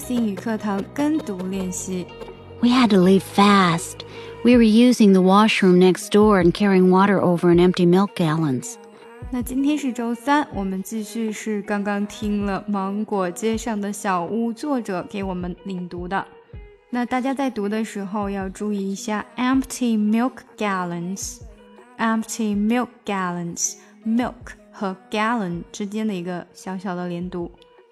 星语课堂跟读练习。We had to leave fast. We were using the washroom next door and carrying water over in empty milk gallons. 那今天是周三，我们继续是刚刚听了《芒果街上的小屋》作者给我们领读的。那大家在读的时候要注意一下 empty milk gallons，empty milk gallons，milk 和 gallon 之间的一个小小的连读。